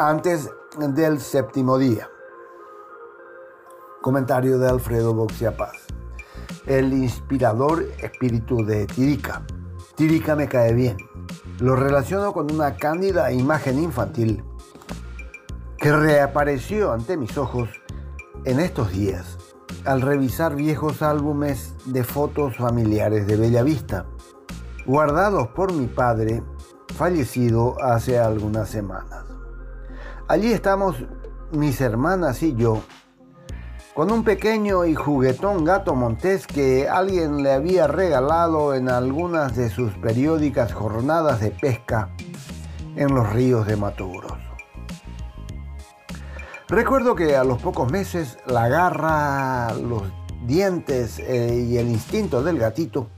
antes del séptimo día. Comentario de Alfredo Boxia Paz. El inspirador espíritu de Tirica. Tirica me cae bien. Lo relaciono con una cándida imagen infantil que reapareció ante mis ojos en estos días al revisar viejos álbumes de fotos familiares de Bella Vista, guardados por mi padre, fallecido hace algunas semanas. Allí estamos mis hermanas y yo, con un pequeño y juguetón gato montés que alguien le había regalado en algunas de sus periódicas jornadas de pesca en los ríos de Mato Recuerdo que a los pocos meses la garra, los dientes eh, y el instinto del gatito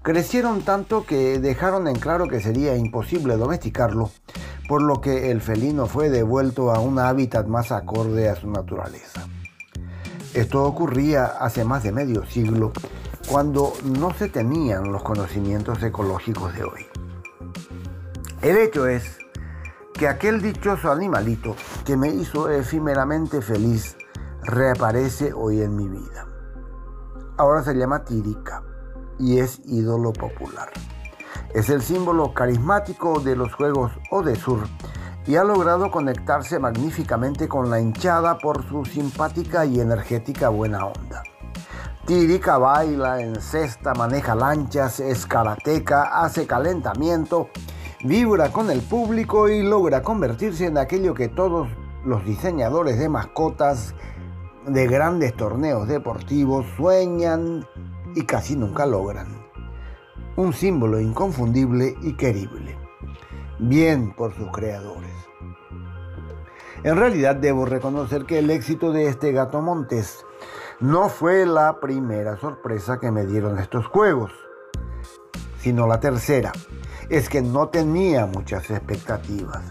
crecieron tanto que dejaron en claro que sería imposible domesticarlo por lo que el felino fue devuelto a un hábitat más acorde a su naturaleza. Esto ocurría hace más de medio siglo, cuando no se tenían los conocimientos ecológicos de hoy. El hecho es que aquel dichoso animalito que me hizo efímeramente feliz reaparece hoy en mi vida. Ahora se llama Tirica y es ídolo popular. Es el símbolo carismático de los Juegos Odesur y ha logrado conectarse magníficamente con la hinchada por su simpática y energética buena onda. Tirica baila, encesta, maneja lanchas, es karateca, hace calentamiento, vibra con el público y logra convertirse en aquello que todos los diseñadores de mascotas de grandes torneos deportivos sueñan y casi nunca logran un símbolo inconfundible y querible. Bien por sus creadores. En realidad debo reconocer que el éxito de este gato montés no fue la primera sorpresa que me dieron estos juegos, sino la tercera. Es que no tenía muchas expectativas.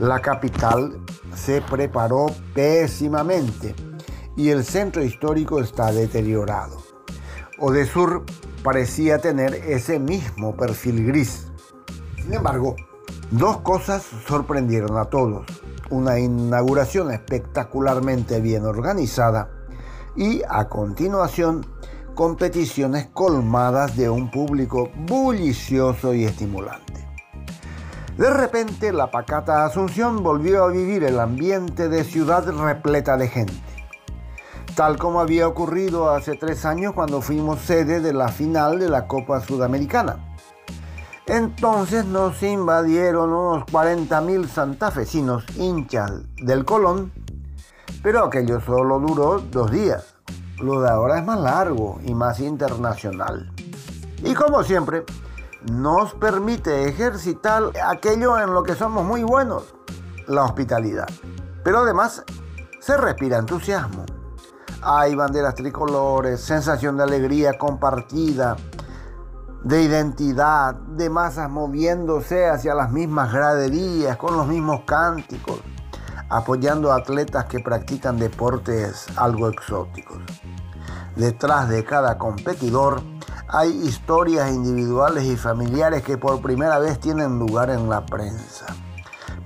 La capital se preparó pésimamente y el centro histórico está deteriorado. Odesur parecía tener ese mismo perfil gris. Sin embargo, dos cosas sorprendieron a todos. Una inauguración espectacularmente bien organizada y a continuación competiciones colmadas de un público bullicioso y estimulante. De repente la pacata Asunción volvió a vivir el ambiente de ciudad repleta de gente tal como había ocurrido hace tres años cuando fuimos sede de la final de la Copa Sudamericana. Entonces nos invadieron unos 40.000 santafesinos hinchas del Colón, pero aquello solo duró dos días. Lo de ahora es más largo y más internacional. Y como siempre, nos permite ejercitar aquello en lo que somos muy buenos, la hospitalidad. Pero además se respira entusiasmo. Hay banderas tricolores, sensación de alegría compartida, de identidad, de masas moviéndose hacia las mismas graderías, con los mismos cánticos, apoyando atletas que practican deportes algo exóticos. Detrás de cada competidor hay historias individuales y familiares que por primera vez tienen lugar en la prensa.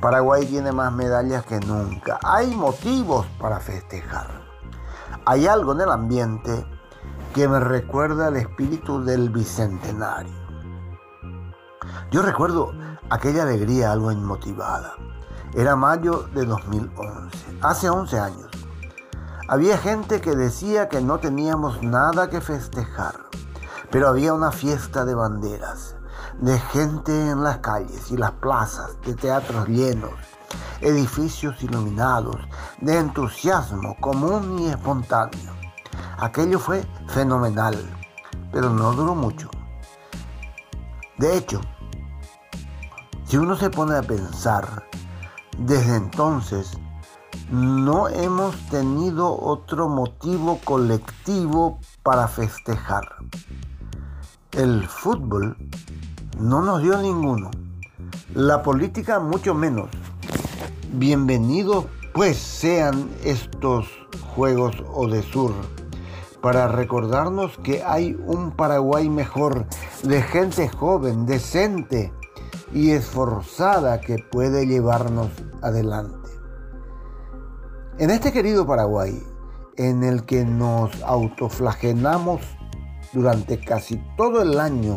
Paraguay tiene más medallas que nunca. Hay motivos para festejar. Hay algo en el ambiente que me recuerda al espíritu del bicentenario. Yo recuerdo aquella alegría algo inmotivada. Era mayo de 2011, hace 11 años. Había gente que decía que no teníamos nada que festejar, pero había una fiesta de banderas, de gente en las calles y las plazas, de teatros llenos, edificios iluminados, de entusiasmo común y espontáneo. Aquello fue fenomenal, pero no duró mucho. De hecho, si uno se pone a pensar, desde entonces no hemos tenido otro motivo colectivo para festejar. El fútbol no nos dio ninguno. La política mucho menos. Bienvenidos pues sean estos Juegos Odesur para recordarnos que hay un Paraguay mejor de gente joven, decente y esforzada que puede llevarnos adelante. En este querido Paraguay, en el que nos autoflagelamos durante casi todo el año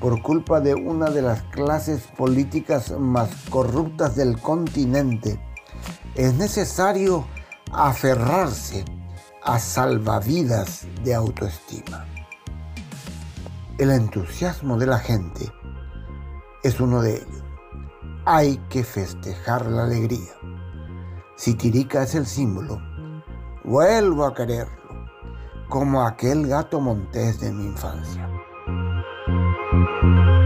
por culpa de una de las clases políticas más corruptas del continente, es necesario aferrarse a salvavidas de autoestima. El entusiasmo de la gente es uno de ellos. Hay que festejar la alegría. Si Tirica es el símbolo, vuelvo a quererlo, como aquel gato montés de mi infancia. Thank you.